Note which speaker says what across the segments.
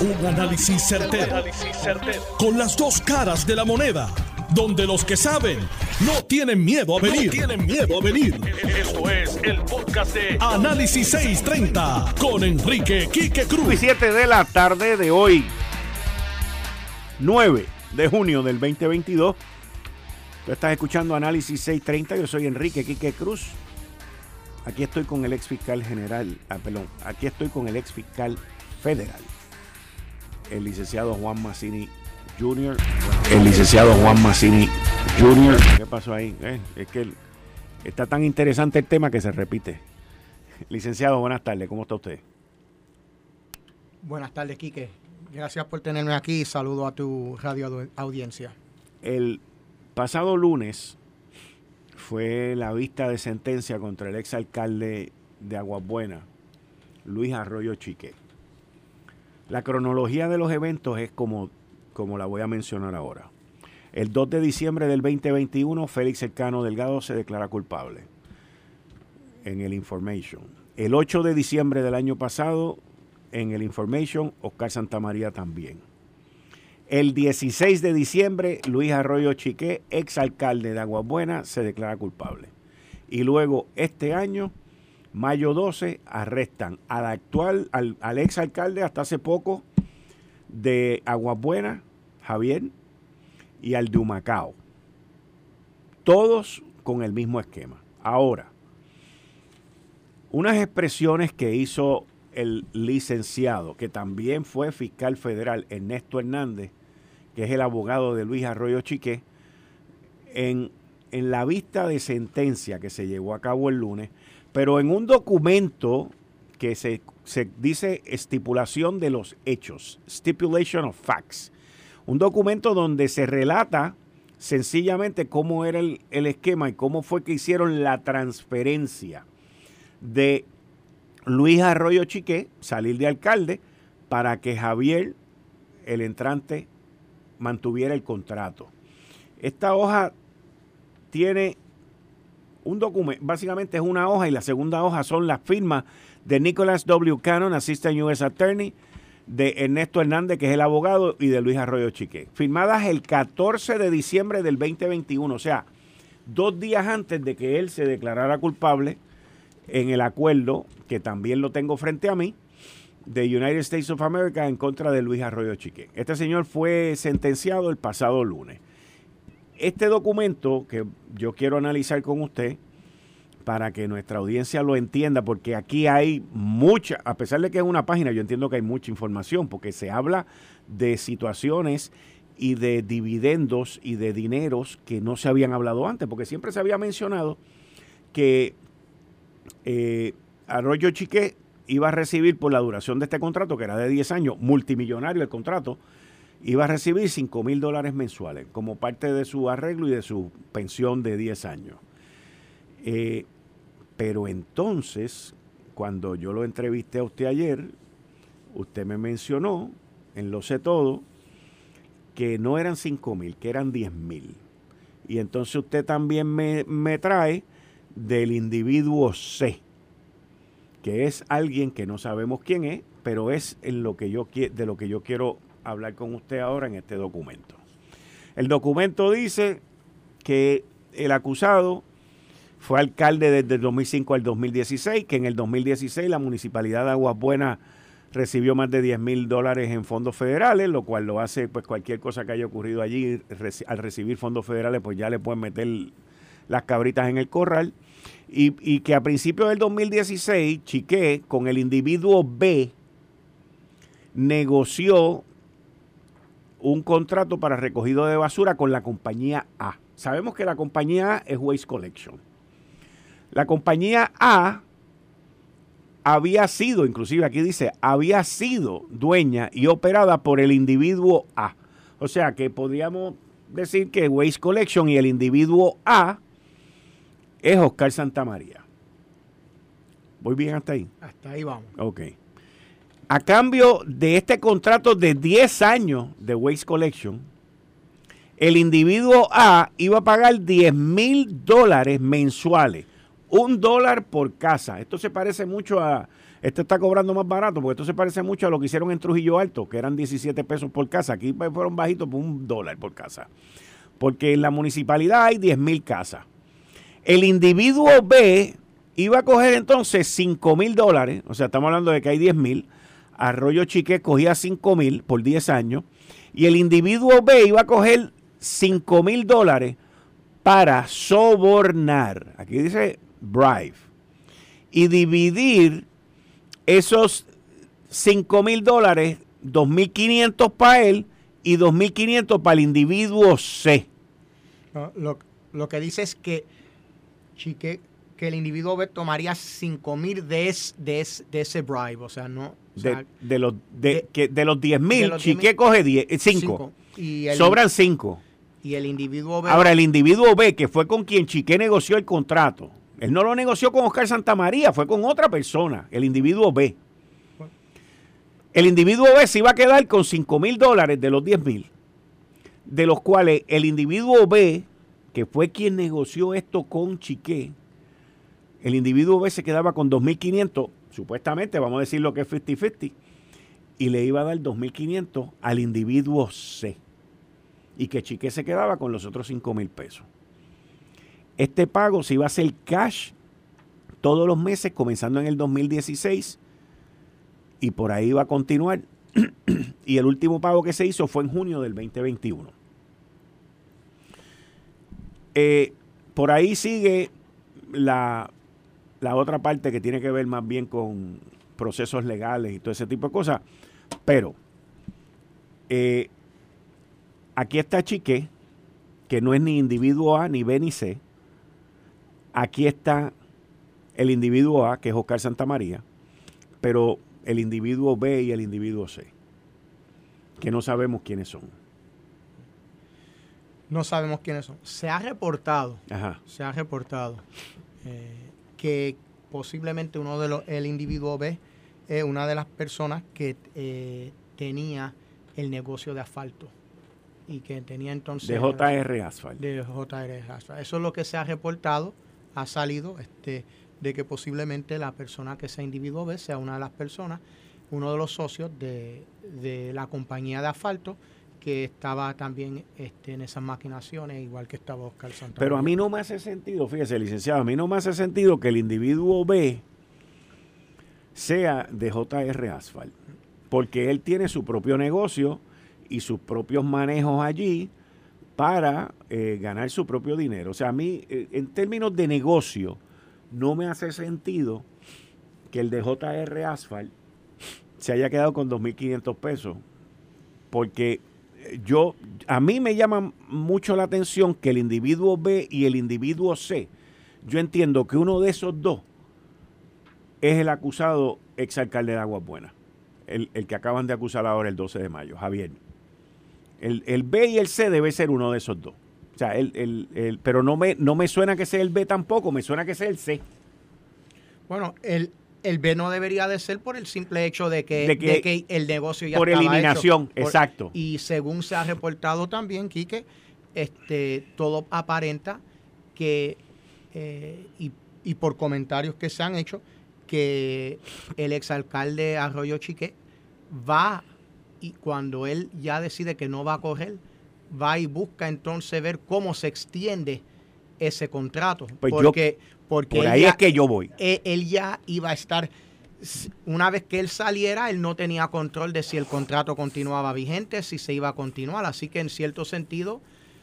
Speaker 1: Un análisis certero, Con las dos caras de la moneda. Donde los que saben no tienen miedo a venir. tienen miedo a venir. Esto es el podcast de Análisis 630 con Enrique Quique Cruz.
Speaker 2: Y 7 de la tarde de hoy. 9 de junio del 2022. Tú estás escuchando Análisis 630. Yo soy Enrique Quique Cruz. Aquí estoy con el ex fiscal general. Ah, perdón. Aquí estoy con el ex fiscal federal el licenciado Juan Massini Jr. El licenciado Juan Massini Jr. ¿Qué pasó ahí? Eh, es que está tan interesante el tema que se repite. Licenciado, buenas tardes. ¿Cómo está usted?
Speaker 3: Buenas tardes, Quique. Gracias por tenerme aquí. Saludo a tu radio audiencia.
Speaker 2: El pasado lunes fue la vista de sentencia contra el exalcalde de Aguabuena, Luis Arroyo Chique. La cronología de los eventos es como, como la voy a mencionar ahora. El 2 de diciembre del 2021, Félix Cercano Delgado se declara culpable en el Information. El 8 de diciembre del año pasado, en el Information, Oscar Santamaría también. El 16 de diciembre, Luis Arroyo Chiqué, exalcalde de Aguabuena, se declara culpable. Y luego, este año, Mayo 12 arrestan al actual, al, ex alcalde hasta hace poco de Aguabuena, Javier, y al de Humacao. Todos con el mismo esquema. Ahora, unas expresiones que hizo el licenciado, que también fue fiscal federal, Ernesto Hernández, que es el abogado de Luis Arroyo Chiqué, en, en la vista de sentencia que se llevó a cabo el lunes, pero en un documento que se, dice estipulación de los hechos, stipulation of facts, un documento donde se relata sencillamente cómo era el, el esquema y cómo fue que hicieron la transferencia de Luis Arroyo Chiqué, salir de alcalde, para que Javier, el entrante, mantuviera el contrato. Esta hoja tiene un documento, básicamente es una hoja y la segunda hoja son las firmas de Nicholas W. Cannon, Assistant U.S. Attorney, de Ernesto Hernández, que es el abogado, y de Luis Arroyo Chique. Firmadas el 14 de diciembre del 2021, o sea, dos días antes de que él se declarara culpable en el acuerdo, que también lo tengo frente a mí, de United States of America en contra de Luis Arroyo Chique. Este señor fue sentenciado el pasado lunes este documento que yo quiero analizar con usted para que nuestra audiencia lo entienda, porque aquí hay mucha, a pesar de que es una página, yo entiendo que hay mucha información, porque se habla de situaciones y de dividendos y de dineros que no se habían hablado antes, porque siempre se había mencionado que eh, Arroyo Chique iba a recibir por la duración de este contrato, que era de 10 años, multimillonario el contrato, iba a recibir 5 mil dólares mensuales como parte de su arreglo y de su pensión de 10 años. Eh, pero entonces, cuando yo lo entrevisté a usted ayer, usted me mencionó, en Lo sé todo, que no eran 5 mil, que eran 10 mil. Y entonces usted también me, me trae del individuo C, que es alguien que no sabemos quién es, pero es en lo que yo, de lo que yo quiero hablar con usted ahora en este documento. El documento dice que el acusado fue alcalde desde el 2005 al 2016, que en el 2016 la municipalidad de Aguas Buenas recibió más de 10 mil dólares en fondos federales, lo cual lo hace, pues cualquier cosa que haya ocurrido allí, al recibir fondos federales, pues ya le pueden meter las cabritas en el corral. Y, y que a principios del 2016, Chiqué, con el individuo B, negoció un contrato para recogido de basura con la compañía A. Sabemos que la compañía A es Waste Collection. La compañía A había sido, inclusive aquí dice, había sido dueña y operada por el individuo A. O sea que podríamos decir que Waste Collection y el individuo A es Oscar Santamaría. ¿Voy bien hasta ahí?
Speaker 3: Hasta ahí vamos.
Speaker 2: Ok. A cambio de este contrato de 10 años de Waste Collection, el individuo A iba a pagar 10 mil dólares mensuales, un dólar por casa. Esto se parece mucho a Este está cobrando más barato, porque esto se parece mucho a lo que hicieron en Trujillo Alto, que eran 17 pesos por casa. Aquí fueron bajitos por un dólar por casa. Porque en la municipalidad hay 10 mil casas. El individuo B iba a coger entonces 5 mil dólares, o sea, estamos hablando de que hay 10 mil. Arroyo Chique cogía 5 mil por 10 años. Y el individuo B iba a coger 5 mil dólares para sobornar. Aquí dice bribe. Y dividir esos 5 mil dólares, 2.500 para él y 2.500 para el individuo C.
Speaker 3: lo, que dice es que Chique, que el individuo B tomaría 5 mil de, de, ese bribe, o sea, no...
Speaker 2: de, los, de, que, de los 10 mil, Chique coge 5. Eh, Sobran 5.
Speaker 3: Y el individuo B...
Speaker 2: Ahora, el individuo B, que fue con quien Chique negoció el contrato, él no lo negoció con Oscar Santamaría, fue con otra persona, el individuo B. El individuo B se iba a quedar con 5 mil dólares de los 10 mil, de los cuales el individuo B, que fue quien negoció esto con Chiqué, el individuo B se quedaba con 2.500, supuestamente, vamos a decir lo que es 50-50, y le iba a dar 2.500 al individuo C. Y que Chiqué se quedaba con los otros 5 mil pesos. Este pago se iba a hacer cash todos los meses, comenzando en el 2016, y por ahí va a continuar. y el último pago que se hizo fue en junio del 2021. Eh, por ahí sigue la, la otra parte que tiene que ver más bien con procesos legales y todo ese tipo de cosas. Pero eh, aquí está Chique, que no es ni individuo A, ni B, ni C Aquí está el individuo A, que es Oscar Santamaría, pero el individuo B y el individuo C, que no sabemos quiénes son.
Speaker 3: No sabemos quiénes son. Se ha reportado, se ha reportado eh, que posiblemente uno de los, el individuo B es una de las personas que eh, tenía el negocio de asfalto y que tenía entonces...
Speaker 2: De JR Asfalt.
Speaker 3: De JR Asfalt. Eso es lo que se ha reportado ha salido este, de que posiblemente la persona que sea individuo B sea una de las personas, uno de los socios de, la compañía de asfalto que estaba también este, en esas maquinaciones, igual que estaba Oscar Santana.
Speaker 2: Pero a mí no me hace sentido, fíjese, licenciado, a mí no me hace sentido que el individuo B sea de JR Asphalt, porque él tiene su propio negocio y sus propios manejos allí para eh, ganar su propio dinero. O sea, a mí, eh, en términos de negocio, no me hace sentido que el de JR Asphalt se haya quedado con 2.500 pesos. Porque yo, a mí me llama mucho la atención que el individuo B y el individuo C, yo entiendo que uno de esos dos es el acusado exalcalde de Aguas Buenas, el, el que acaban de acusar ahora el 12 de mayo, Javier. El, B y el C debe ser uno de esos dos. O sea, el, pero no me, no me suena que sea el B tampoco, me suena que sea el C.
Speaker 3: Bueno, el, el B no debería de ser por el simple hecho de que, el negocio ya
Speaker 2: Por eliminación, exacto.
Speaker 3: y según se ha reportado también, Quique, este, todo aparenta que, eh, y, y, por comentarios que se han hecho, que el exalcalde Arroyo Chique va y cuando él ya decide que no va a correr, va y busca entonces ver cómo se extiende ese contrato.
Speaker 2: Pues porque, porque por ahí es que yo voy.
Speaker 3: Él, él, ya iba a estar, una vez que él saliera, él no tenía control de si el contrato continuaba vigente, si se iba a continuar. Así que en cierto sentido,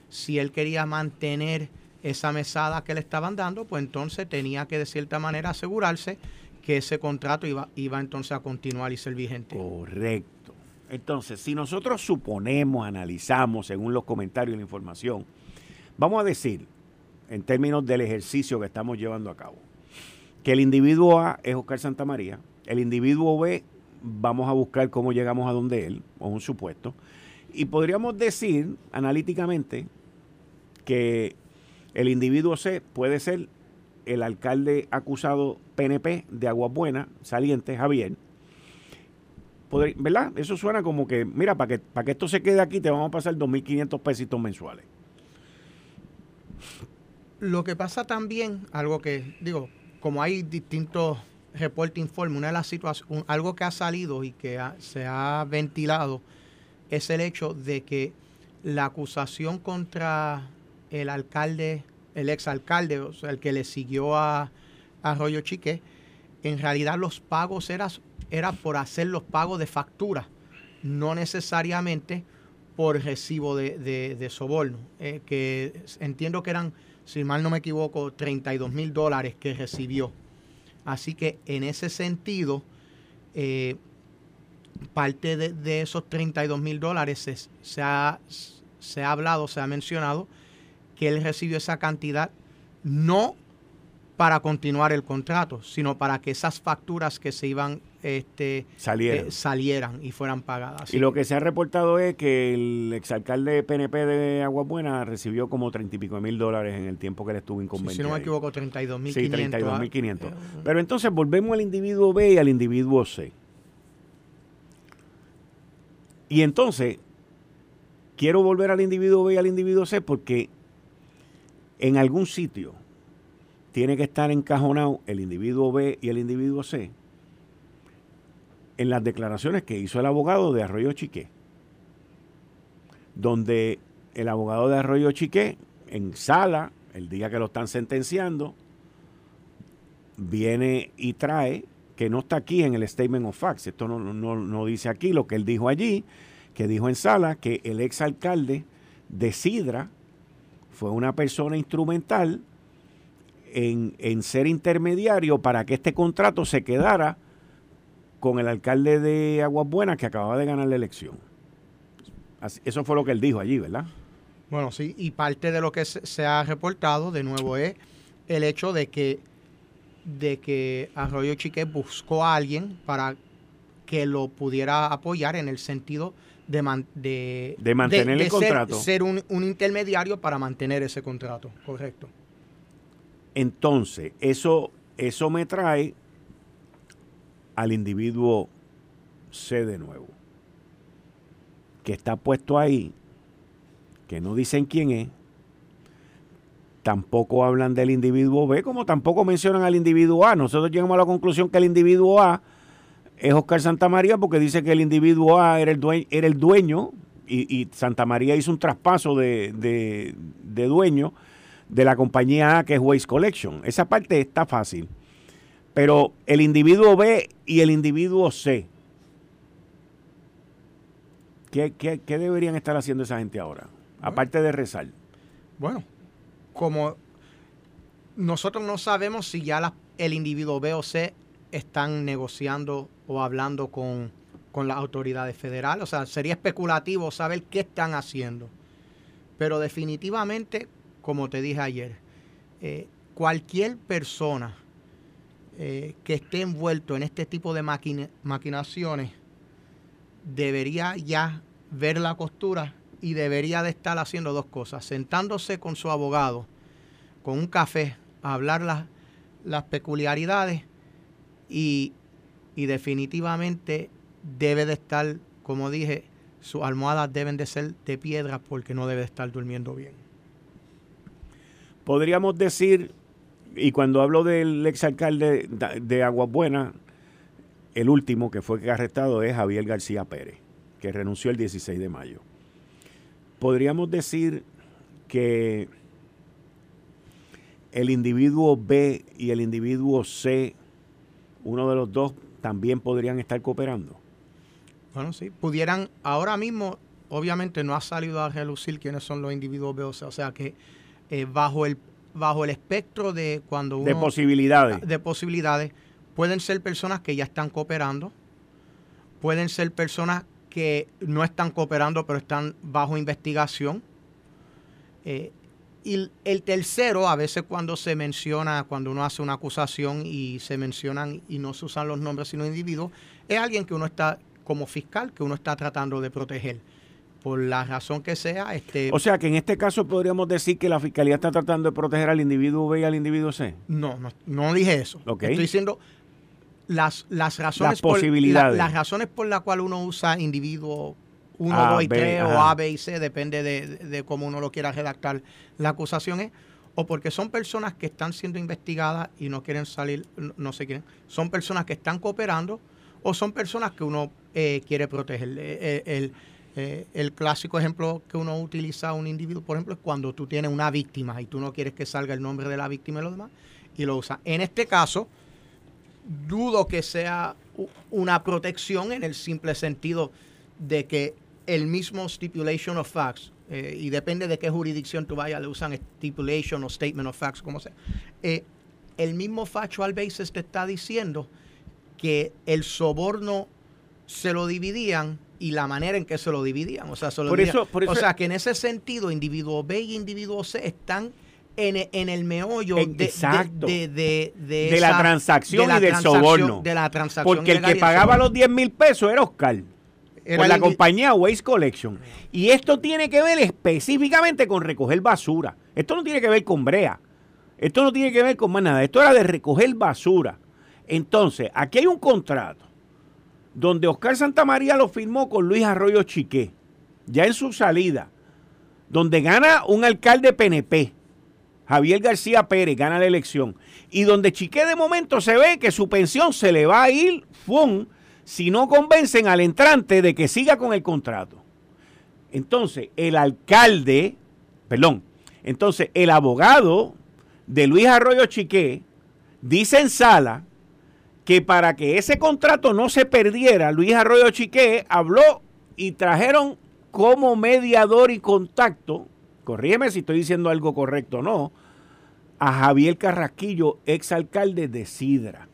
Speaker 3: si él quería mantener esa mesada que le estaban dando, pues entonces tenía que de cierta manera asegurarse que ese contrato iba, iba entonces a continuar y ser vigente.
Speaker 2: Correcto. Entonces, si nosotros suponemos, analizamos según los comentarios y la información, vamos a decir, en términos del ejercicio que estamos llevando a cabo, que el individuo A es Oscar Santamaría, el individuo B vamos a buscar cómo llegamos a donde él, o un supuesto, y podríamos decir analíticamente que el individuo C puede ser el alcalde acusado PNP de Aguas Buenas, saliente, Javier, ¿verdad? Eso suena como que, mira, para que, para que esto se quede aquí te vamos a pasar 2.500 pesitos mensuales.
Speaker 3: Lo que pasa también, algo que, digo, como hay distintos reporte informe, una de las situaciones, algo que ha salido y que se ha ventilado es el hecho de que la acusación contra el alcalde, el exalcalde, o sea, el que le siguió a, Arroyo Chique, en realidad los pagos eran era por hacer los pagos de factura, no necesariamente por recibo de, soborno, eh, que entiendo que eran, si mal no me equivoco, 32 mil dólares que recibió. Así que en ese sentido, eh, parte de, esos 32 mil dólares se, ha, se ha hablado, se ha mencionado que él recibió esa cantidad no para continuar el contrato, sino para que esas facturas que se iban este,
Speaker 2: salieran.
Speaker 3: Eh, salieran y fueran pagadas.
Speaker 2: Y lo que se ha reportado es que el exalcalde PNP de Aguabuena recibió como treinta y pico mil dólares en el tiempo que él estuvo inconveniente.
Speaker 3: si no me equivoco, 32 mil
Speaker 2: Sí, 32 mil 500. Ah, eh, Pero entonces volvemos al individuo B y al individuo C. Y entonces, quiero volver al individuo B y al individuo C porque en algún sitio tiene que estar encajonado el individuo B y el individuo C en las declaraciones que hizo el abogado de Arroyo Chiqué, donde el abogado de Arroyo Chiqué, en sala, el día que lo están sentenciando, viene y trae, que no está aquí en el Statement of Facts, esto no, no dice aquí lo que él dijo allí, que dijo en sala que el exalcalde de Sidra fue una persona instrumental en, ser intermediario para que este contrato se quedara con el alcalde de Aguas Buenas que acababa de ganar la elección. eso fue lo que él dijo allí, ¿verdad?
Speaker 3: Bueno, sí, y parte de lo que se, ha reportado de nuevo es el hecho de que, de que Arroyo Chique buscó a alguien para que lo pudiera apoyar en el sentido de,
Speaker 2: de, mantener el contrato.
Speaker 3: Ser, un, un intermediario para mantener ese contrato, correcto.
Speaker 2: Entonces, eso, eso me trae al individuo C de nuevo, que está puesto ahí, que no dicen quién es, tampoco hablan del individuo B, como tampoco mencionan al individuo A. Nosotros llegamos a la conclusión que el individuo A es Oscar Santamaría porque dice que el individuo A era el dueño, y, y Santa María hizo un traspaso de, de dueño de la compañía A, que es Waste Collection. Esa parte está fácil. Pero el individuo B y el individuo C, ¿qué, deberían estar haciendo esa gente ahora? Aparte de rezar.
Speaker 3: Bueno, como nosotros no sabemos si ya el individuo B o C están negociando o hablando con, con las autoridades federales. O sea, sería especulativo saber qué están haciendo. Pero definitivamente como te dije ayer, eh, cualquier persona eh, que esté envuelto en este tipo de maquinaciones debería ya ver la costura y debería de estar haciendo dos cosas, sentándose con su abogado, con un café, a hablar las, las peculiaridades y, y definitivamente debe de estar, como dije, sus almohadas deben de ser de piedra porque no debe de estar durmiendo bien
Speaker 2: podríamos decir, y cuando hablo del exalcalde de Aguas Buenas, el último que fue arrestado es Javier García Pérez, que renunció el 16 de mayo. Podríamos decir que el individuo B y el individuo C, uno de los dos, también podrían estar cooperando.
Speaker 3: Bueno, sí, pudieran, ahora mismo, obviamente no ha salido a relucir quiénes son los individuos B o C, o sea que eh, bajo, el, bajo el espectro de cuando uno...
Speaker 2: De posibilidades.
Speaker 3: De posibilidades. Pueden ser personas que ya están cooperando, pueden ser personas que no están cooperando pero están bajo investigación. Eh, y el tercero, a veces cuando se menciona, cuando uno hace una acusación y se mencionan y no se usan los nombres sino individuos, es alguien que uno está como fiscal, que uno está tratando de proteger por la razón que sea. Este,
Speaker 2: o sea que en este caso podríamos decir que la fiscalía está tratando de proteger al individuo B y al individuo C.
Speaker 3: No, no, no dije eso. Estoy diciendo las, las razones.
Speaker 2: Las posibilidades.
Speaker 3: las razones por las cuales uno usa individuo 1, 2 y 3 o A, B y C, depende de, de, cómo uno lo quiera redactar. La acusación es o porque son personas que están siendo investigadas y no quieren salir, no, sé quién, son personas que están cooperando o son personas que uno eh, quiere proteger. Eh, el, eh, el, clásico ejemplo que uno utiliza a un individuo, por ejemplo, es cuando tú tienes una víctima y tú no quieres que salga el nombre de la víctima y los demás, y lo usa. En este caso, dudo que sea una protección en el simple sentido de que el mismo stipulation of facts, eh, y depende de qué jurisdicción tú vayas, le usan stipulation o statement of facts, como sea, eh, el mismo factual basis te está diciendo que el soborno se lo dividían y la manera en que se lo dividían. O sea, o sea que en ese sentido, individuo B y individuo C están en, el meollo de,
Speaker 2: de, de, la transacción y del soborno.
Speaker 3: De la transacción
Speaker 2: Porque el que pagaba los 10 mil pesos era Oscar. Era la compañía Waste Collection. Y esto tiene que ver específicamente con recoger basura. Esto no tiene que ver con brea. Esto no tiene que ver con más nada. Esto era de recoger basura. Entonces, aquí hay un contrato donde Oscar Santamaría lo firmó con Luis Arroyo Chiqué, ya en su salida, donde gana un alcalde PNP Javier García Pérez gana la elección y donde Chiqué de momento se ve que su pensión se le va a ir ¡fum! si no convencen al entrante de que siga con el contrato. Entonces, el alcalde, perdón, entonces el abogado de Luis Arroyo Chiqué dice en sala que para que ese contrato no se perdiera, Luis Arroyo Chiqué habló y trajeron como mediador y contacto corrígeme si estoy diciendo algo correcto o no, a Javier Carrasquillo, exalcalde de Sidra.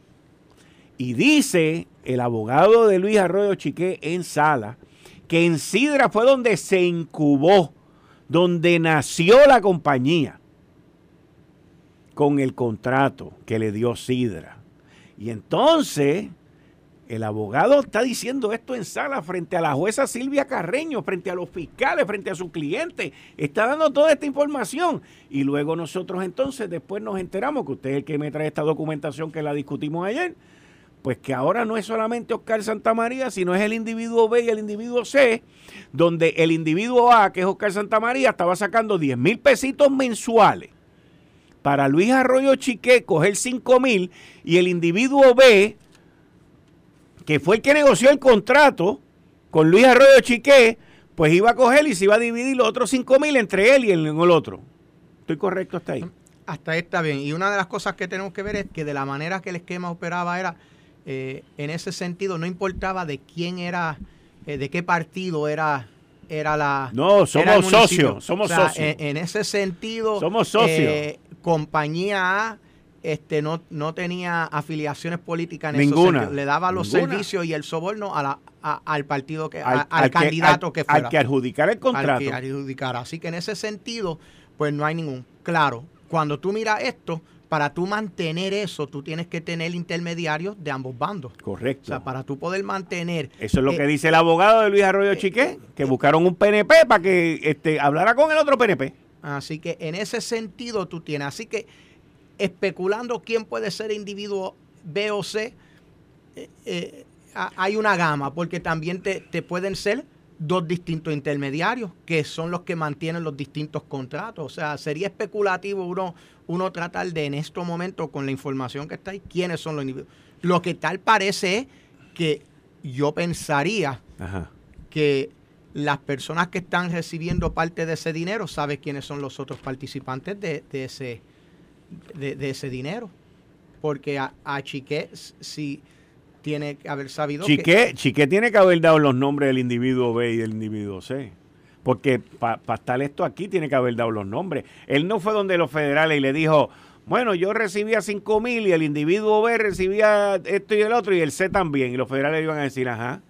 Speaker 2: Y dice el abogado de Luis Arroyo Chiqué en sala que en Sidra fue donde se incubó, donde nació la compañía con el contrato que le dio Sidra. Y entonces el abogado está diciendo esto en sala frente a la jueza Silvia Carreño, frente a los fiscales, frente a su cliente. Está dando toda esta información. Y luego nosotros entonces después nos enteramos, que usted es el que me trae esta documentación que la discutimos ayer, pues que ahora no es solamente Oscar Santamaría, sino es el individuo B y el individuo C, donde el individuo A, que es Oscar Santamaría, estaba sacando 10 mil pesitos mensuales. Para Luis Arroyo Chiqué coger 5 mil y el individuo B que fue el que negoció el contrato con Luis Arroyo Chiqué, pues iba a coger y se iba a dividir los otros 5 mil entre él y el, el otro. ¿Estoy correcto hasta ahí?
Speaker 3: Hasta ahí está bien. Y una de las cosas que tenemos que ver es que de la manera que el esquema operaba era, eh, en ese sentido, no importaba de quién era, eh, de qué partido era era la
Speaker 2: no somos socios somos socios
Speaker 3: en, ese sentido
Speaker 2: somos socios
Speaker 3: eh, compañía A este, no, no tenía afiliaciones políticas en
Speaker 2: Ninguna.
Speaker 3: Le daba los servicios y el soborno a la, al partido que, al, candidato que, fuera.
Speaker 2: Al que adjudicara el contrato. Al que
Speaker 3: adjudicara. Así que en ese sentido, pues no hay ningún. Claro, cuando tú miras esto, para tú mantener eso, tú tienes que tener intermediarios de ambos bandos.
Speaker 2: Correcto.
Speaker 3: O sea, para tú poder mantener.
Speaker 2: Eso es lo que eh, dice el abogado de Luis Arroyo eh, Chiqué, que eh, buscaron un PNP para que este, hablara con el otro PNP.
Speaker 3: Así que en ese sentido tú tienes. Así que especulando quién puede ser individuo B o C, eh, eh, hay una gama, porque también te, pueden ser dos distintos intermediarios, que son los que mantienen los distintos contratos. O sea, sería especulativo uno, uno tratar de en estos momentos, con la información que está ahí, quiénes son los individuos. Lo que tal parece es que yo pensaría que las personas que están recibiendo parte de ese dinero saben quiénes son los otros participantes de, ese de, ese dinero. Porque a, Chiqué sí tiene que haber sabido
Speaker 2: Chiqué, que... Tiene que haber dado los nombres del individuo B y del individuo C. Porque para estar esto aquí tiene que haber dado los nombres. Él no fue donde los federales y le dijo, bueno, yo recibía 5 mil y el individuo B recibía esto y el otro y el C también. Y los federales iban a decir, ajá,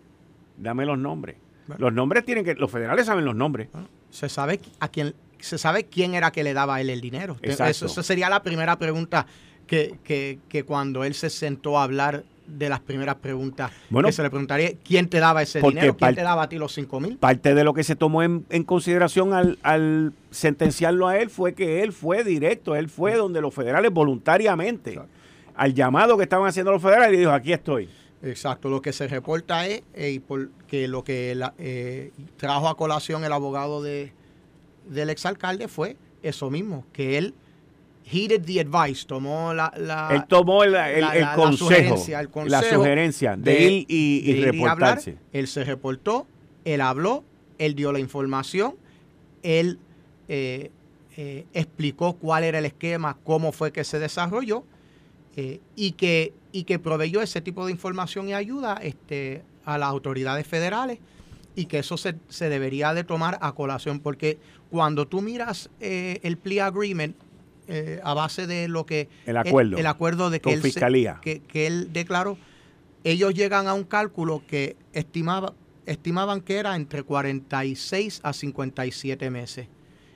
Speaker 2: dame los nombres. Los nombres tienen que, los federales saben los nombres.
Speaker 3: Se sabe a quién, se sabe quién era que le daba a él el dinero. Eso, sería la primera pregunta que, que, cuando él se sentó a hablar de las primeras preguntas bueno, que se le preguntaría quién te daba ese dinero, quién te daba a ti los 5 mil.
Speaker 2: Parte de lo que se tomó en, consideración al, al, sentenciarlo a él fue que él fue directo, él fue donde los federales voluntariamente, al llamado que estaban haciendo los federales, y dijo, aquí estoy.
Speaker 3: Exacto, lo que se reporta es eh, que lo que eh, trajo a colación el abogado de, del exalcalde fue eso mismo, que él he did the advice, tomó la, la
Speaker 2: él tomó el, consejo, la sugerencia, de, ir y, reportarse.
Speaker 3: él se reportó, él habló, él dio la información, él eh, eh, explicó cuál era el esquema, cómo fue que se desarrolló y, que, y que proveyó ese tipo de información y ayuda este, a las autoridades federales y que eso se, se debería de tomar a colación porque cuando tú miras el plea agreement a base de lo que
Speaker 2: el acuerdo,
Speaker 3: el, acuerdo de que él,
Speaker 2: fiscalía.
Speaker 3: que, que él declaró, ellos llegan a un cálculo que estimaba estimaban que era entre 46 a 57 meses.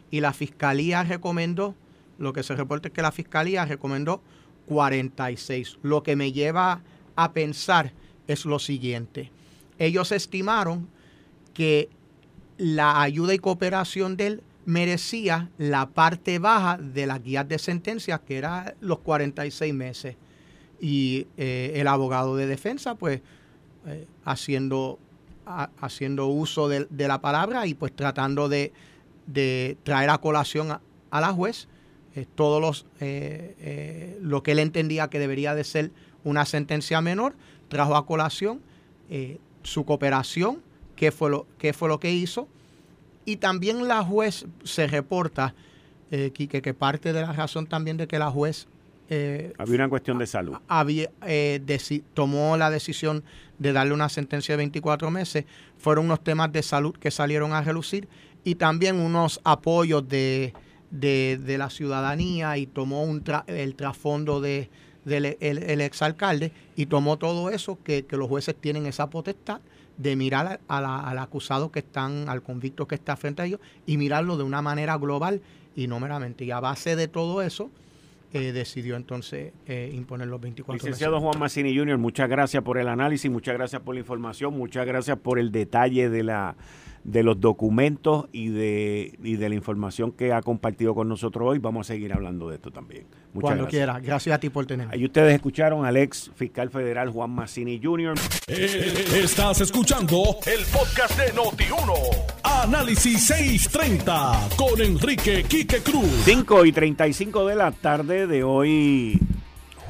Speaker 3: Y la fiscalía recomendó, lo que se reporta es que la fiscalía recomendó 46. Lo que me lleva a pensar es lo siguiente. Ellos estimaron que la ayuda y cooperación de él merecía la parte baja de las guías de sentencia, que era los 46 meses. Y eh, el abogado de defensa, pues, eh, haciendo haciendo uso de, la palabra y pues tratando de, traer a colación a, la juez todos los eh, eh, lo que él entendía que debería de ser una sentencia menor, trajo a colación su cooperación, qué fue, lo, qué fue lo que hizo, y también la juez se reporta, Quique, que parte de la razón también de que la juez
Speaker 2: eh, había una cuestión de salud.
Speaker 3: Había, eh, tomó la decisión de darle una sentencia de 24 meses. Fueron unos temas de salud que salieron a relucir y también unos apoyos de, la ciudadanía y tomó un el trasfondo de, del el, exalcalde y tomó todo eso que, los jueces tienen esa potestad de mirar al acusado que están, al convicto que está frente a ellos y mirarlo de una manera global y no meramente. Y a base de todo eso, eh, decidió entonces eh, imponer los 24
Speaker 2: Licenciado Juan Massini Jr., muchas gracias por el análisis, muchas gracias por la información, muchas gracias por el detalle de la de los documentos y de, y de la información que ha compartido con nosotros hoy. Vamos a seguir hablando de esto también.
Speaker 3: Muchas Cuando gracias. quiera. Gracias a ti por tenerme.
Speaker 2: Ahí ustedes escucharon al ex fiscal federal Juan Massini Jr.
Speaker 1: Eh, estás escuchando el podcast de Noti1. Análisis 630 con Enrique Quique Cruz.
Speaker 2: 5 y 35 de la tarde de hoy,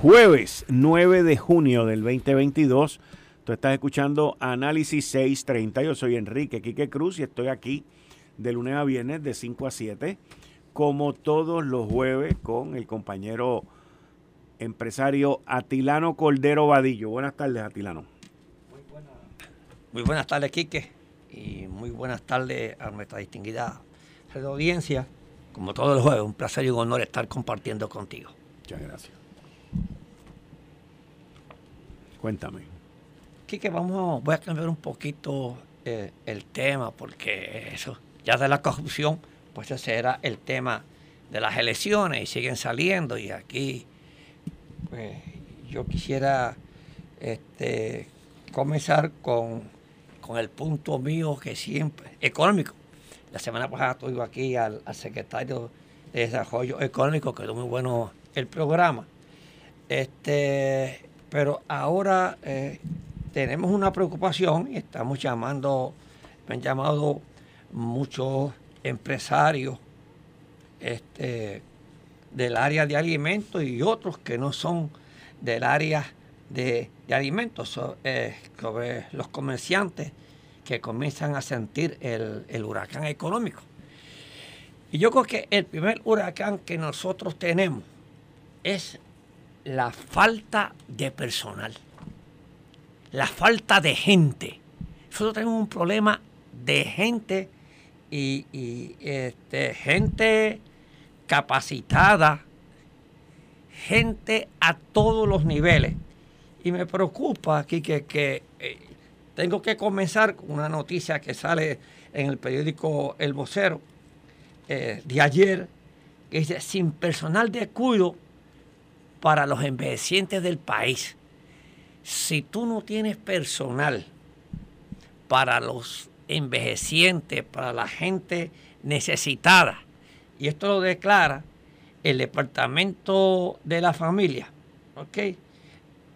Speaker 2: jueves 9 de junio del 2022. Tú estás escuchando Análisis 630. Yo soy Enrique Quique Cruz y estoy aquí de lunes a viernes de 5 a 7, como todos los jueves, con el compañero empresario Atilano Cordero Vadillo. Buenas tardes, Atilano.
Speaker 4: Muy, muy buenas tardes, Quique, y muy buenas tardes a nuestra distinguida audiencia. Como todos los jueves, un placer y un honor estar compartiendo contigo.
Speaker 2: Muchas gracias. Cuéntame.
Speaker 4: que vamos, voy a cambiar un poquito eh, el tema, porque eso, ya de la corrupción, pues ese era el tema de las elecciones y siguen saliendo. Y aquí, pues, yo quisiera este, comenzar con, el punto mío que siempre, económico. La semana pasada estuve aquí al, secretario de Desarrollo Económico, quedó muy bueno el programa. Este, pero ahora eh, tenemos una preocupación y estamos llamando, me han llamado muchos empresarios este, del área de alimentos y otros que no son del área de, alimentos, eh, los comerciantes que comienzan a sentir el, el huracán económico. Y yo creo que el primer huracán que nosotros tenemos es la falta de personal la falta de gente. Nosotros tenemos un problema de gente y, este, gente capacitada, gente a todos los niveles. Y me preocupa aquí que, eh, tengo que comenzar con una noticia que sale en el periódico El Vocero eh, de ayer, que dice, sin personal de cuidado para los envejecientes del país si tú no tienes personal para los envejecientes, para la gente necesitada, y esto lo declara el Departamento de la Familia, ¿ok?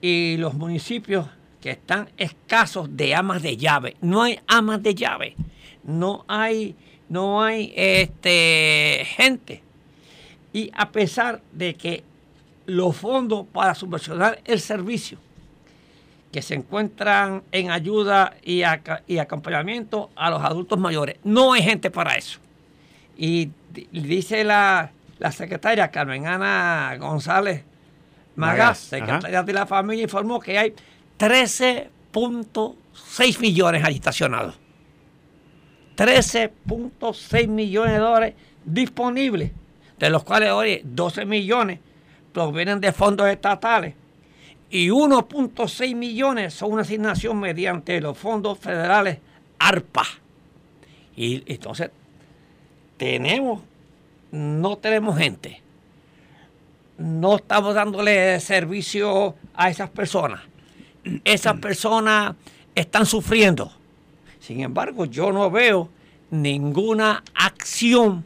Speaker 4: Y los municipios que están escasos de amas de llave. No hay amas de llave, no hay, no hay este, gente. Y a pesar de que los fondos para subvencionar el servicio que se encuentran en ayuda y, acompañamiento a los adultos mayores, no hay gente para eso. Y dice la, secretaria Carmen Ana González Magas, secretaria de la familia, informó que hay 13.6 millones allí estacionados. 13.6 millones de dólares disponibles, de los cuales hoy 12 millones provienen de fondos estatales y 1.6 millones son una asignación mediante los fondos federales ARPA. Y entonces tenemos, no tenemos gente, no estamos dándole servicio a esas personas. Esas personas están sufriendo. Sin embargo, yo no veo ninguna acción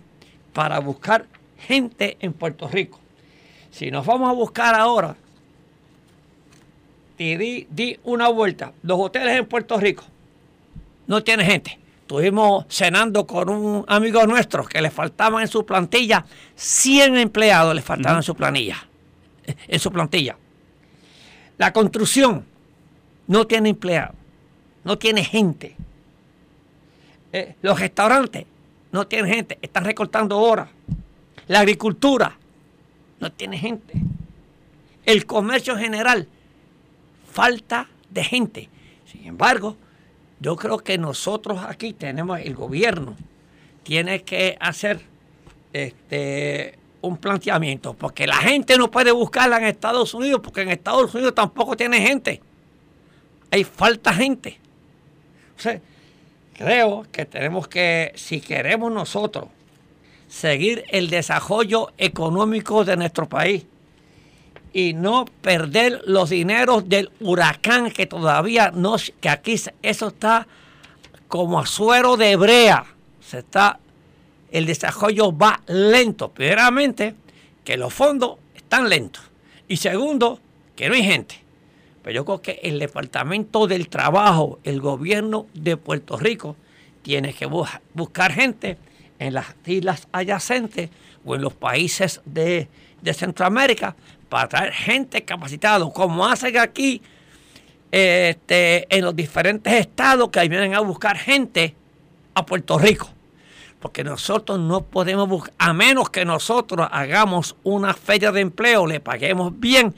Speaker 4: para buscar gente en Puerto Rico. Si nos vamos a buscar ahora, di, di una vuelta, los hoteles en Puerto Rico no tienen gente. Estuvimos cenando con un amigo nuestro que le faltaban en su plantilla 100 empleados, le faltaban en su planilla, en su plantilla. La construcción no tiene empleados, no tiene gente. Eh, los restaurantes no tienen gente, están recortando horas. La agricultura no tiene gente. El comercio general, falta de gente. Sin embargo, yo creo que nosotros aquí tenemos, el gobierno tiene que hacer este, un planteamiento, porque la gente no puede buscarla en Estados Unidos, porque en Estados Unidos tampoco tiene gente. Hay falta gente. O creo que tenemos que, si queremos nosotros seguir el desarrollo económico de nuestro país y no perder los dineros del huracán que todavía no, que aquí eso está como a de brea, se está, el desarrollo va lento, primeramente que los fondos están lentos y segundo que no hay gente. Pero yo creo que el Departamento del Trabajo, el gobierno de Puerto Rico, tiene que buscar gente en las islas adyacentes o en los países de, Centroamérica para traer gente capacitada, como hacen aquí este, en los diferentes estados que vienen a buscar gente a Puerto Rico. Porque nosotros no podemos buscar, a menos que nosotros hagamos una feria de empleo, le paguemos bien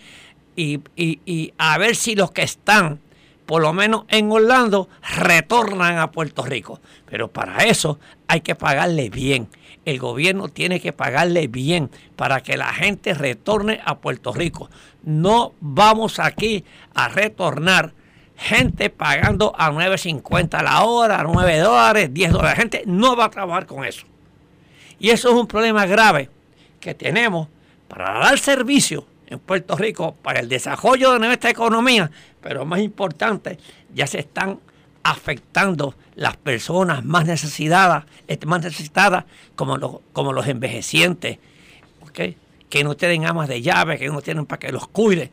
Speaker 4: y, y a ver si los que están por lo menos en Orlando, retornan a Puerto Rico. Pero para eso hay que pagarle bien. El gobierno tiene que pagarle bien para que la gente retorne a Puerto Rico. No vamos aquí a retornar gente pagando a 9.50 la hora, 9 dólares, 10 dólares. La gente no va a trabajar con eso. Y eso es un problema grave que tenemos para dar servicio en Puerto Rico para el desarrollo de nuestra economía, pero más importante, ya se están afectando las personas más necesitadas, este, más necesitadas como, los, como los envejecientes, que no tienen amas de llave, que no tienen para que los cuide.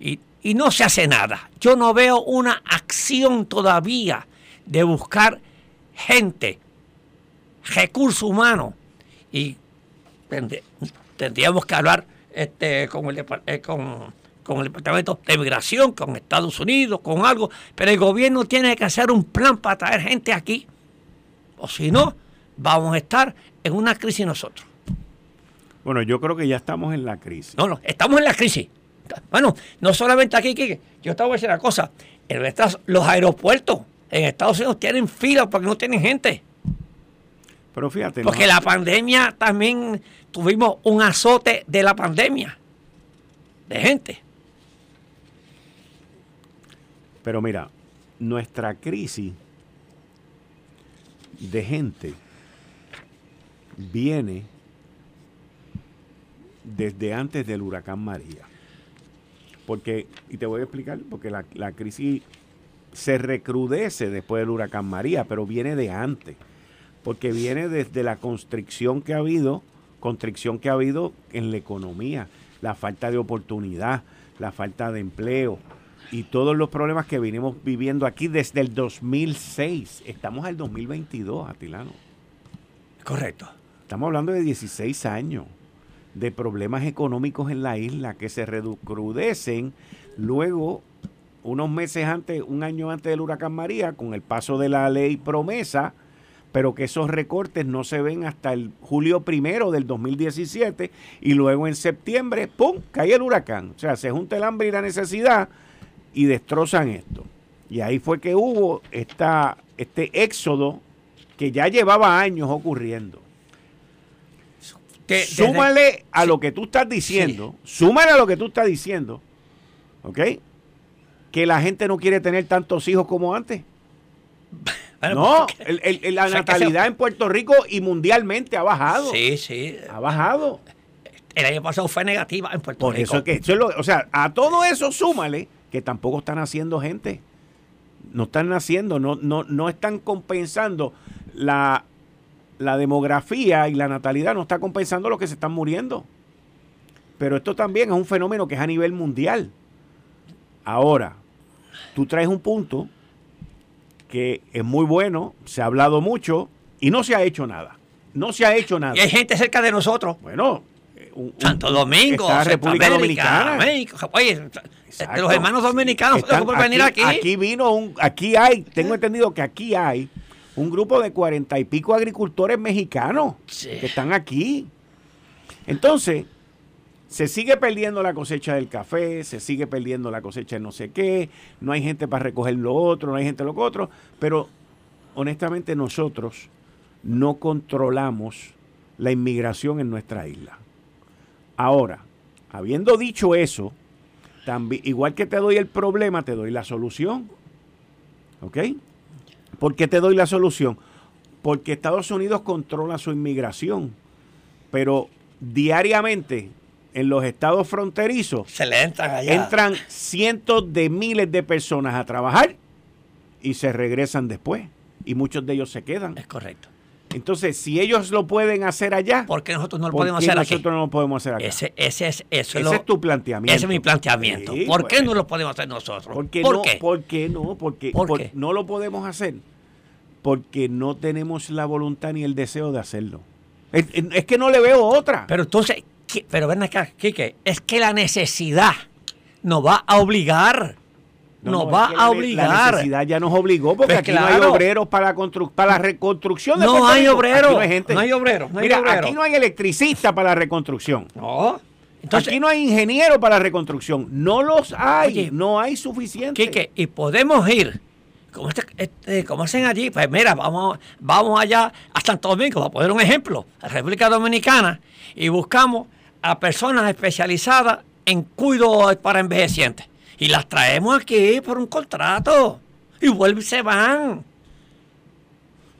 Speaker 4: Y, y no se hace nada. Yo no veo una acción todavía de buscar gente, recursos humanos. Y tendríamos que hablar este, con, el, eh, con, con el Departamento de Migración, con Estados Unidos, con algo, pero el gobierno tiene que hacer un plan para traer gente aquí. O si no, vamos a estar en una crisis nosotros.
Speaker 2: Bueno, yo creo que ya estamos en la crisis.
Speaker 4: No, no, estamos en la crisis. Bueno, no solamente aquí, Kike, yo te voy a decir una cosa. los aeropuertos en Estados Unidos tienen fila porque no tienen gente.
Speaker 2: Pero fíjate.
Speaker 4: Porque la pandemia también tuvimos un azote de la pandemia. De gente.
Speaker 2: Pero mira, nuestra crisis de gente viene desde antes del huracán María. Porque, y te voy a explicar, porque la, la crisis se recrudece después del huracán María, pero viene de antes porque viene desde la constricción que ha habido, constricción que ha habido en la economía, la falta de oportunidad, la falta de empleo y todos los problemas que venimos viviendo aquí desde el 2006. Estamos al 2022, Atilano.
Speaker 4: Correcto.
Speaker 2: Estamos hablando de 16 años de problemas económicos en la isla que se recrudecen luego, unos meses antes, un año antes del huracán María, con el paso de la ley promesa, pero que esos recortes no se ven hasta el julio primero del 2017 y luego en septiembre, ¡pum!, cae el huracán. O sea, se junta el hambre y la necesidad y destrozan esto. Y ahí fue que hubo esta, este éxodo que ya llevaba años ocurriendo. súmale a lo que tú estás diciendo, súmale a lo que tú estás diciendo, ¿ok? Que la gente no quiere tener tantos hijos como antes. no, la natalidad en Puerto Rico y mundialmente ha bajado.
Speaker 4: Sí, sí.
Speaker 2: Ha bajado.
Speaker 4: El año pasado fue negativa en Puerto Rico.
Speaker 2: Eso que, o sea, a todo eso súmale que tampoco están haciendo gente. No están naciendo, no, no, no están compensando la, la demografía y la natalidad, no está compensando lo que se están muriendo. Pero esto también es un fenómeno que es a nivel mundial. Ahora, tú traes un punto que es muy bueno, se ha hablado mucho y no se ha hecho nada. No se ha hecho nada.
Speaker 4: Y hay gente cerca de nosotros.
Speaker 2: Bueno,
Speaker 4: Santo Domingo,
Speaker 2: República Dominicana.
Speaker 4: oye, los hermanos dominicanos venir aquí.
Speaker 2: Aquí vino un, aquí hay, tengo entendido que aquí hay un grupo de cuarenta y pico agricultores mexicanos que están aquí. Entonces, se sigue perdiendo la cosecha del café, se sigue perdiendo la cosecha de no sé qué, no hay gente para recoger lo otro, no hay gente lo otro, pero honestamente nosotros no controlamos la inmigración en nuestra isla. Ahora, habiendo dicho eso, también, igual que te doy el problema, te doy la solución. ¿Ok? ¿Por qué te doy la solución? Porque Estados Unidos controla su inmigración, pero diariamente en los estados fronterizos
Speaker 4: se le entran allá.
Speaker 2: entran cientos de miles de personas a trabajar y se regresan después y muchos de ellos se quedan.
Speaker 4: Es correcto.
Speaker 2: Entonces, si ellos lo pueden hacer allá,
Speaker 4: ¿por qué nosotros no lo podemos hacer aquí?
Speaker 2: Nosotros no lo podemos hacer acá.
Speaker 4: Ese, ese es, eso
Speaker 2: ese es tu planteamiento.
Speaker 4: Ese es mi planteamiento. ¿Por qué pues. no lo podemos hacer nosotros?
Speaker 2: ¿Por qué no? ¿Por qué no? Porque no lo podemos hacer porque no tenemos la voluntad ni el deseo de hacerlo. Es, es que no le veo otra.
Speaker 4: Pero entonces, pero ven acá, Quique, es que la necesidad nos va a obligar. Nos va a obligar.
Speaker 2: La necesidad ya nos obligó porque aquí no hay obreros para, para la reconstrucción
Speaker 4: de No hay obreros. No hay, gente. no hay obreros.
Speaker 2: Mira, aquí no hay electricista para la reconstrucción.
Speaker 4: No.
Speaker 2: Entonces, aquí no hay ingeniero para la reconstrucción. No los hay. no hay suficiente.
Speaker 4: Quique, y podemos ir como, este, este, como hacen allí, pues mira, vamos, vamos allá a Santo Domingo, para poner un ejemplo, a la República Dominicana, y buscamos a personas especializadas en cuidado para envejecientes. Y las traemos aquí por un contrato. Y vuelven y se van.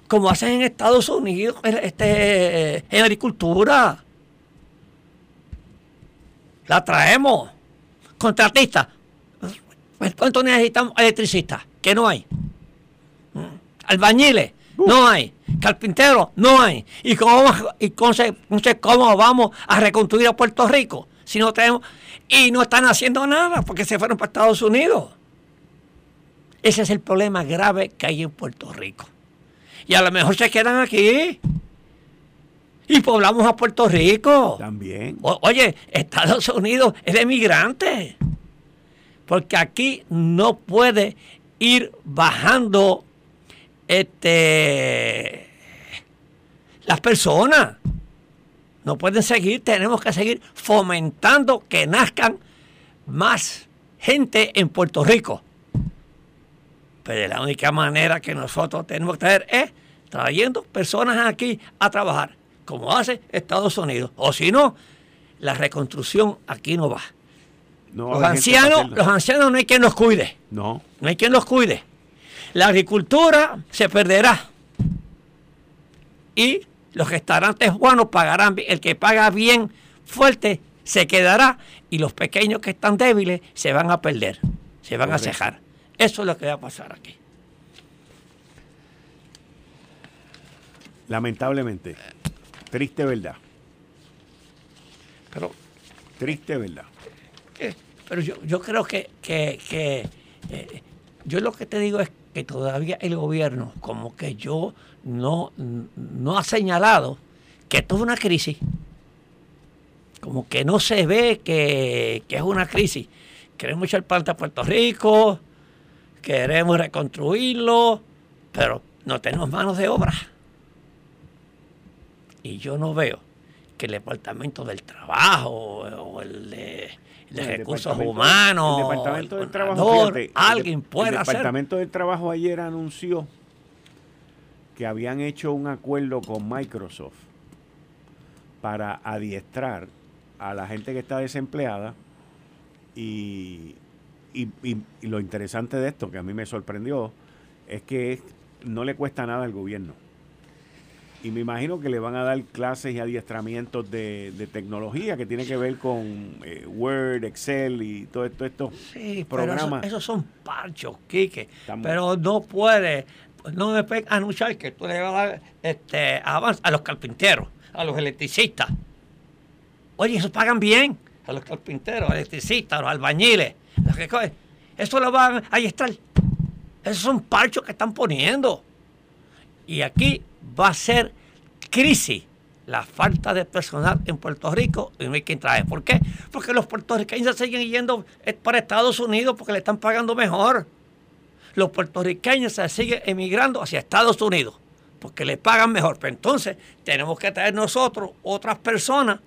Speaker 4: Como hacen en Estados Unidos, este, en agricultura. La traemos. Contratistas. ¿Cuánto necesitamos electricistas? Que no hay. Albañiles. No hay. Carpintero, no hay. ¿Y cómo, y cómo vamos a reconstruir a Puerto Rico si no tenemos... Y no están haciendo nada porque se fueron para Estados Unidos. Ese es el problema grave que hay en Puerto Rico. Y a lo mejor se quedan aquí. Y poblamos a Puerto Rico.
Speaker 2: También.
Speaker 4: oye, Estados Unidos es de migrantes. Porque aquí no puede ir bajando este, las personas. No pueden seguir, tenemos que seguir fomentando que nazcan más gente en Puerto Rico. Pero la única manera que nosotros tenemos que traer es trayendo personas aquí a trabajar, como hace Estados Unidos. O si no, la reconstrucción aquí no va. los ancianos, los ancianos no hay quien los cuide.
Speaker 2: No.
Speaker 4: No hay quien los cuide la agricultura se perderá. Y los restaurantes buenos pagarán, el que paga bien fuerte se quedará y los pequeños que están débiles se van a perder, se van a cejar. Eso es lo que va a pasar aquí.
Speaker 2: Lamentablemente, triste verdad.
Speaker 4: Pero,
Speaker 2: triste verdad.
Speaker 4: pero yo, creo que, que, eh, yo lo que te digo es que todavía el gobierno, como que yo no, no ha señalado que esto es una crisis. como que no se ve que, que es una crisis. Queremos echar parte a Puerto Rico, queremos reconstruirlo, pero no tenemos manos de obra. Y yo no veo que el Departamento del Trabajo o el de, Recursos Humanos,
Speaker 2: el Departamento del Trabajo,
Speaker 4: alguien pueda
Speaker 2: hacer. El Departamento del Trabajo ayer anunció que habían hecho un acuerdo con Microsoft para adiestrar a la gente que está desempleada y, y, lo interesante de esto, que a mí me sorprendió, es que no le cuesta nada al gobierno. Y me imagino que le van a dar clases y adiestramientos de, tecnología que tiene que ver con eh, Word, Excel y todo esto, estos
Speaker 4: sí, programas. esos son parchos, Quique. Pero no puede, no me puede anunciar que tú le vas a dar este, avance a los carpinteros, a los electricistas. Oye, esos pagan bien, a los carpinteros, a los electricistas, a los albañiles. Eso lo van a adiestrar. Esos son parchos que están poniendo. Y aquí va a ser crisis la falta de personal en Puerto Rico y no hay quien trae. ¿Por qué? Porque los puertorriqueños siguen yendo para Estados Unidos porque le están pagando mejor. Los puertorriqueños se siguen emigrando hacia Estados Unidos porque le pagan mejor. Pero entonces tenemos que traer nosotros otras personas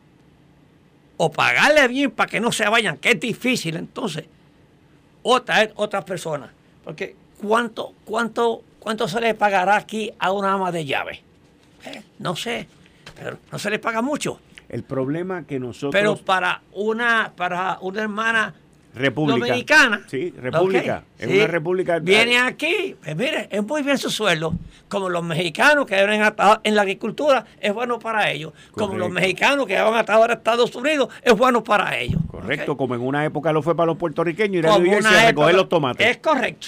Speaker 4: o pagarle bien para que no se vayan, que es difícil entonces, o traer otras personas. Porque ¿cuánto, cuánto ¿Cuánto se le pagará aquí a una ama de llave? Eh, no sé, pero no se le paga mucho.
Speaker 2: El problema que nosotros...
Speaker 4: Pero para una, para una hermana
Speaker 2: república.
Speaker 4: dominicana...
Speaker 2: Sí, república. Es una república...
Speaker 4: Viene aquí, pues mire, es muy bien su sueldo. Como los mexicanos que viven atados en la agricultura, es bueno para ellos. Como los mexicanos que van atados a Estados Unidos, es bueno para ellos.
Speaker 2: Correcto, como en una época lo fue para los puertorriqueños ir a a recoger los tomates.
Speaker 4: Es correcto.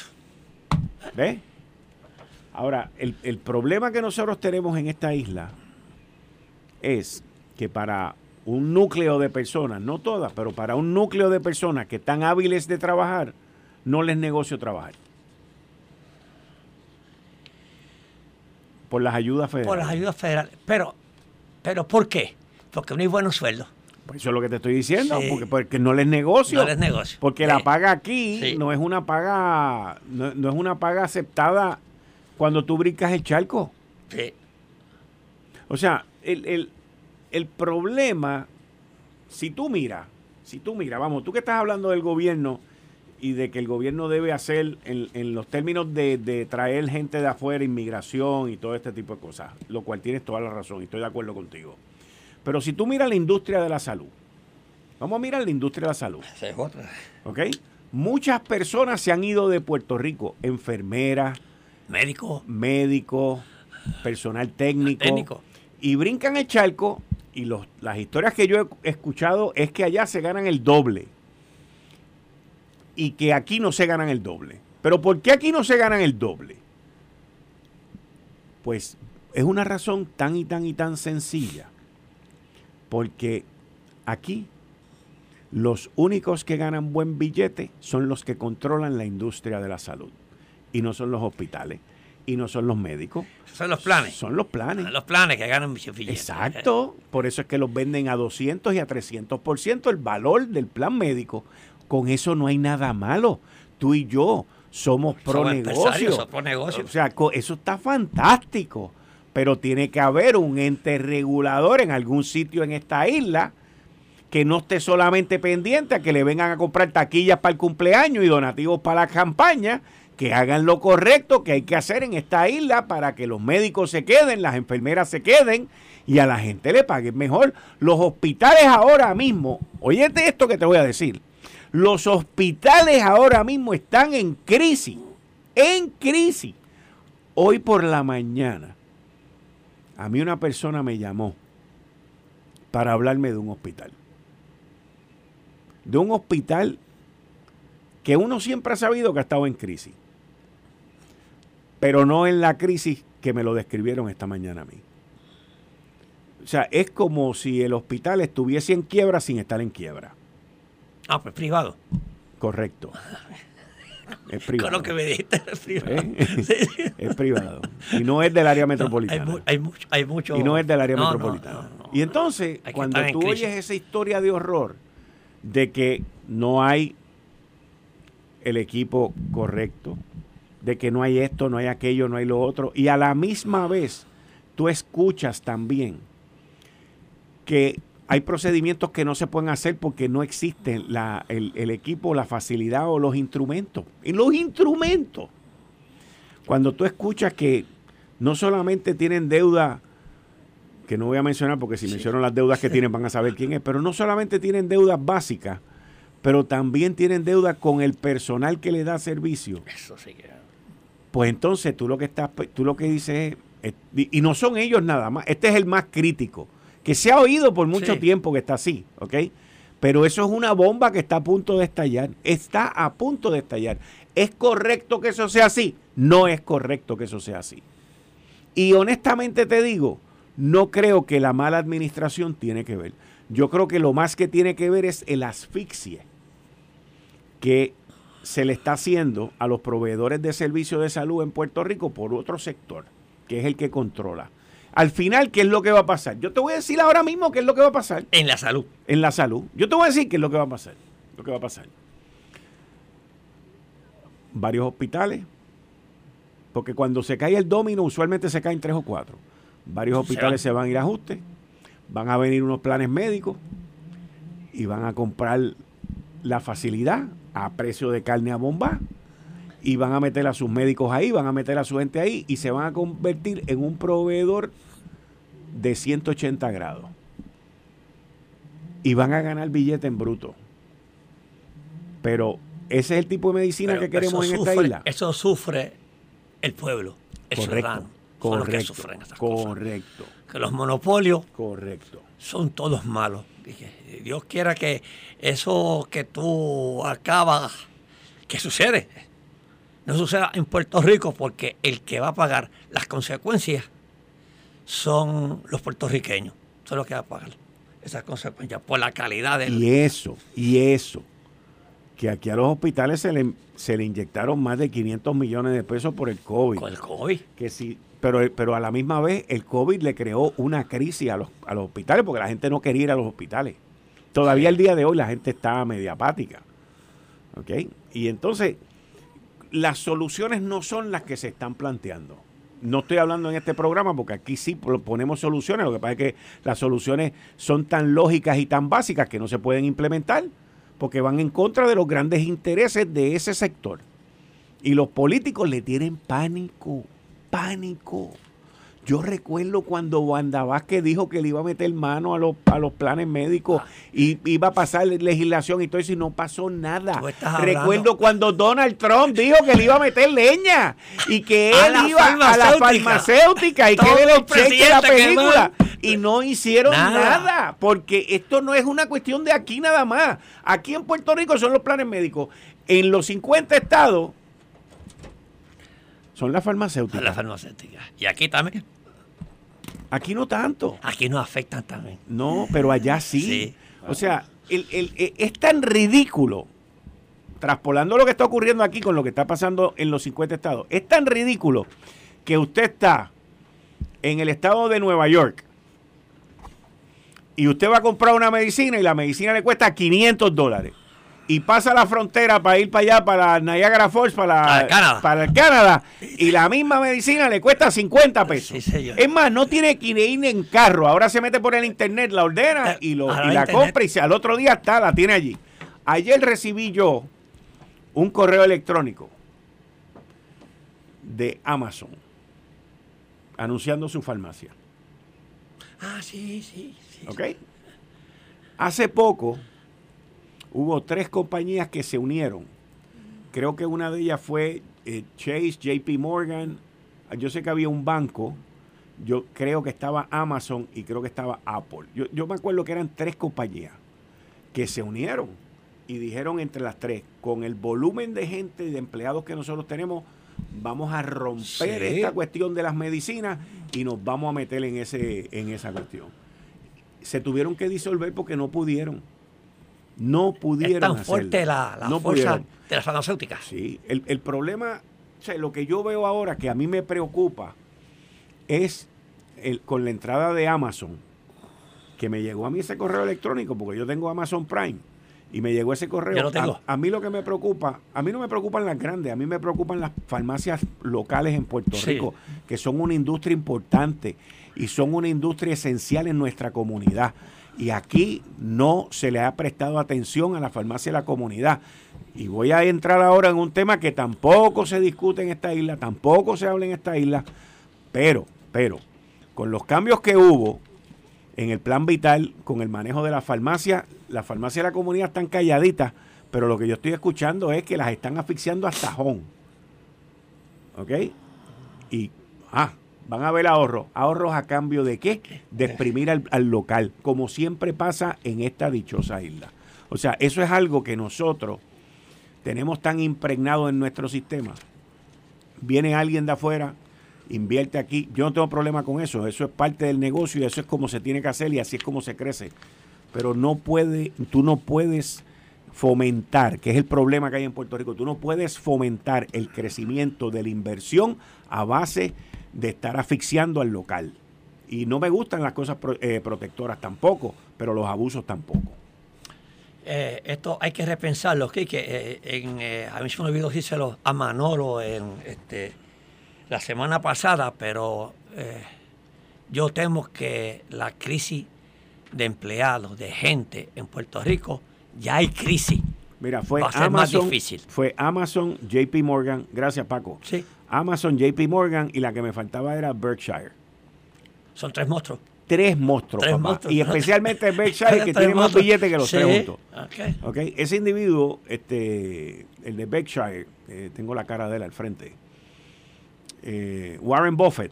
Speaker 2: ¿Ves? Ahora, el, problema que nosotros tenemos en esta isla es que para un núcleo de personas, no todas, pero para un núcleo de personas que están hábiles de trabajar, no les negocio trabajar. Por las ayudas federales.
Speaker 4: Por las ayudas federales. Pero, pero ¿por qué? Porque no hay buenos sueldos.
Speaker 2: Pues eso es lo que te estoy diciendo, porque, porque no les negocio.
Speaker 4: No les negocio.
Speaker 2: Porque la paga aquí no es una paga, no, no, es una paga aceptada cuando tú brincas el charco.
Speaker 4: Sí.
Speaker 2: O sea, el, problema, si tú miras, si tú miras, vamos, tú que estás hablando del gobierno y de que el gobierno debe hacer en, los términos de, traer gente de afuera, inmigración y todo este tipo de cosas, lo cual tienes toda la razón y estoy de acuerdo contigo. Pero si tú miras la industria de la salud, vamos a mirar la industria de la salud. ¿Ok? Muchas personas se han ido de Puerto Rico, enfermeras,
Speaker 4: Médico.
Speaker 2: Médico, personal técnico. Y brincan el charco y los, las historias que yo he escuchado es que allá se ganan el doble. Y que aquí no se ganan el doble. Pero ¿por qué aquí no se ganan el doble? Pues es una razón tan y tan y tan sencilla. Porque aquí los únicos que ganan buen billete son los que controlan la industria de la salud y no son los hospitales y no son los médicos.
Speaker 4: Son los planes.
Speaker 2: Son los planes.
Speaker 4: los planes que ganan billetes.
Speaker 2: Exacto. Por eso es que los venden a 200 y a 300% el valor del plan médico. Con eso no hay nada malo. Tú y yo somos pro negocio.
Speaker 4: Pro negocio.
Speaker 2: O sea, eso está fantástico. Pero tiene que haber un ente regulador en algún sitio en esta isla que no esté solamente pendiente a que le vengan a comprar taquillas para el cumpleaños y donativos para la campaña, que hagan lo correcto que hay que hacer en esta isla para que los médicos se queden, las enfermeras se queden y a la gente le paguen mejor. Los hospitales ahora mismo, oyete esto que te voy a decir, los hospitales ahora mismo están en crisis, en crisis. Hoy por la mañana, a mí una persona me llamó para hablarme de un hospital. De un hospital que uno siempre ha sabido que ha estado en crisis pero no en la crisis que me lo describieron esta mañana a mí. O sea, es como si el hospital estuviese en quiebra sin estar en quiebra.
Speaker 4: Ah, pues privado.
Speaker 2: Correcto. Es privado.
Speaker 4: Con lo que me dijiste, es privado.
Speaker 2: ¿Eh? es privado. Y no es del área metropolitana.
Speaker 4: hay, mucho, hay mucho.
Speaker 2: Y no es del área metropolitana. Y entonces, cuando tú oyes esa historia de horror, de que no hay el equipo correcto, de que no hay esto, no hay aquello, no hay lo otro, y a la misma vez tú escuchas también que hay procedimientos que no se pueden hacer porque no existen el, el, equipo, la facilidad o los instrumentos. Y los instrumentos. Cuando tú escuchas que no solamente tienen deuda, que no voy a mencionar porque si menciono las deudas que tienen van a saber quién es, pero no solamente tienen deudas básicas, pero también tienen deuda con el personal que le da servicio. Eso sí que... Pues entonces tú lo que estás, tú lo que dices es, y no son ellos nada más, este es el más crítico que se ha oído por mucho tiempo que está así, ¿ok? Pero eso es una bomba que está a punto de estallar. Está a punto de estallar. ¿Es correcto que eso sea así? No es correcto que eso sea así. Y honestamente te digo, no creo que la mala administración tiene que ver. Yo creo que lo más que tiene que ver es el asfixie que se le está haciendo a los proveedores de servicios de salud en Puerto Rico por otro sector, que es el que controla. Al final, ¿qué es lo que va a pasar? Yo te voy a decir ahora mismo qué es lo que va a pasar.
Speaker 4: En la salud.
Speaker 2: En la salud. Yo te voy a decir qué es lo que va a pasar. Lo que va a pasar. Varios hospitales. Porque cuando se cae el domino, usualmente se caen tres o cuatro. Varios hospitales se, van a ir a ajuste. Van a venir unos planes médicos. Y van a comprar la facilidad a precio de carne a bomba y van a meter a sus médicos ahí, van a meter a su gente ahí y se van a convertir en un proveedor de 180 grados. Y van a ganar billete en bruto. Pero ese es el tipo de medicina que queremos en esta isla.
Speaker 4: Eso sufre el pueblo, el correcto,
Speaker 2: correcto, correcto.
Speaker 4: Que los monopolios
Speaker 2: correcto.
Speaker 4: son todos malos. Dios quiera que eso que tú acabas, que sucede, no suceda en Puerto Rico porque el que va a pagar las consecuencias son los puertorriqueños. Son los que van a pagar esas consecuencias por la calidad del...
Speaker 2: Y eso, y eso, que aquí a los hospitales se le, se le inyectaron más de 500 millones de pesos por el COVID.
Speaker 4: Por el COVID.
Speaker 2: Que sí, pero, pero a la misma vez el COVID le creó una crisis a los, a los hospitales porque la gente no quería ir a los hospitales. Todavía el día de hoy la gente está media apática. ¿Ok? Y entonces las soluciones no son las que se están planteando. No estoy hablando en este programa porque aquí sí ponemos soluciones, lo que pasa es que las soluciones son tan lógicas y tan básicas que no se pueden implementar porque van en contra de los grandes intereses de ese sector. Y los políticos le tienen pánico, pánico. Yo recuerdo cuando Wanda Vázquez dijo que le iba a meter mano a los, a los planes médicos y iba a pasar legislación y todo eso y no pasó nada. Recuerdo cuando Donald Trump dijo que le iba a meter leña y que él iba a la farmacéutica y que él le la película. Y no hicieron nada. porque esto no es una cuestión de aquí nada más. Aquí en Puerto Rico son los planes médicos. En los 50 estados son las farmacéuticas.
Speaker 4: Las farmacéuticas. Y aquí también.
Speaker 2: Aquí no tanto.
Speaker 4: Aquí no afectan también.
Speaker 2: No, pero allá sí. O sea, e, es tan ridículo, traspolando lo que está ocurriendo aquí con lo que está pasando en los 50 estados, es tan ridículo que usted está en el estado de Nueva York y usted va a comprar una medicina y la medicina le cuesta 500 dólares y pasa la frontera para ir para allá, para Niagara Falls, para, Canadá. para el Canadá, y la misma medicina le cuesta 50 pesos. es más, no tiene que ir en carro, ahora se mete por el internet, la ordena eh, y, lo, y la compra y al otro día está, la tiene allí. Ayer recibí yo un correo electrónico de Amazon anunciando su farmacia.
Speaker 4: Ah, sí, sí, sí.
Speaker 2: ¿Ok? Hace poco hubo tres compañías que se unieron. Creo que una de ellas fue eh, Chase, JP Morgan. Yo sé que había un banco. Yo creo que estaba Amazon y creo que estaba Apple. Yo, yo me acuerdo que eran tres compañías que se unieron y dijeron entre las tres, con el volumen de gente y de empleados que nosotros tenemos, vamos a romper esta cuestión de las medicinas y nos vamos a meter en, ese, en esa cuestión. Se tuvieron que disolver porque no pudieron no pudieron.
Speaker 4: Es tan fuerte la, fuerza de las farmacéuticas.
Speaker 2: Sí, el, problema, o sea, lo que yo veo ahora que a mí me preocupa es el, con la entrada de Amazon que me llegó a mí ese correo electrónico, porque yo tengo Amazon Prime, y me llegó ese correo.
Speaker 4: Yo lo tengo.
Speaker 2: A, a mí lo que me preocupa, a mí no me preocupan las grandes, a mí me preocupan las farmacias locales en Puerto
Speaker 4: Sí.
Speaker 2: Rico, que son una industria importante y son una industria esencial en nuestra comunidad. Y aquí no se le ha prestado atención a la farmacia de la comunidad. Y voy a entrar ahora en un tema que tampoco se discute en esta isla, tampoco se habla en esta isla, pero, pero, con los cambios que hubo en el plan vital, con el manejo de la farmacia, las farmacias de la comunidad están calladitas, pero lo que yo estoy escuchando es que las están asfixiando hasta tajón. ¿Ok? Y, ah, van a haber ahorros. ¿Ahorros a cambio de qué? De exprimir al, al local, como siempre pasa en esta dichosa isla. O sea, eso es algo que nosotros tenemos tan impregnado en nuestro sistema. Viene alguien de afuera, invierte aquí. Yo no tengo problema con eso. Eso es parte del negocio y eso es como se tiene que hacer y así es como se crece. Pero no puede, tú no puedes fomentar, que es el problema que hay en Puerto Rico, tú no puedes fomentar el crecimiento de la inversión a base estar asfixiando al local. Y no me gustan las cosas pro- eh, protectoras tampoco, pero los abusos tampoco.
Speaker 4: Eh, esto hay que repensarlo, que eh, en, eh, a mí se me olvidó decírselo a Manolo en este, la semana pasada, pero yo temo que la crisis de empleados, de gente en Puerto Rico, ya hay crisis.
Speaker 2: Mira, fue
Speaker 4: Va a ser más
Speaker 2: Amazon,
Speaker 4: difícil.
Speaker 2: fue Amazon, JP Morgan, gracias Paco.
Speaker 4: Sí,
Speaker 2: Amazon, JP Morgan y la que me faltaba era Berkshire.
Speaker 4: son tres monstruos.
Speaker 2: Tres monstruos,
Speaker 4: Tres
Speaker 2: papá.
Speaker 4: monstruos.
Speaker 2: Y especialmente Berkshire, que tiene más billetes que los
Speaker 4: Sí,
Speaker 2: tres juntos.
Speaker 4: ok.
Speaker 2: ¿Ok? Ese individuo, este, el de Berkshire, eh, tengo la cara de él al frente, eh, Warren Buffett,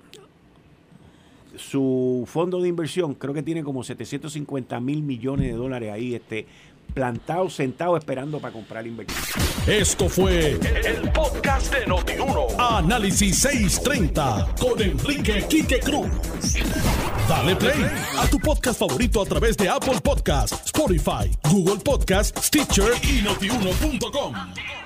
Speaker 2: su fondo de inversión creo que tiene como 750 mil millones de dólares ahí, este, plantado, sentado, esperando para comprar inversión.
Speaker 1: Esto fue el podcast de Notiuno. Análisis 630 con Enrique Quique Cruz. Dale play a tu podcast favorito a través de Apple Podcasts, Spotify, Google Podcasts, Stitcher y notiuno.com.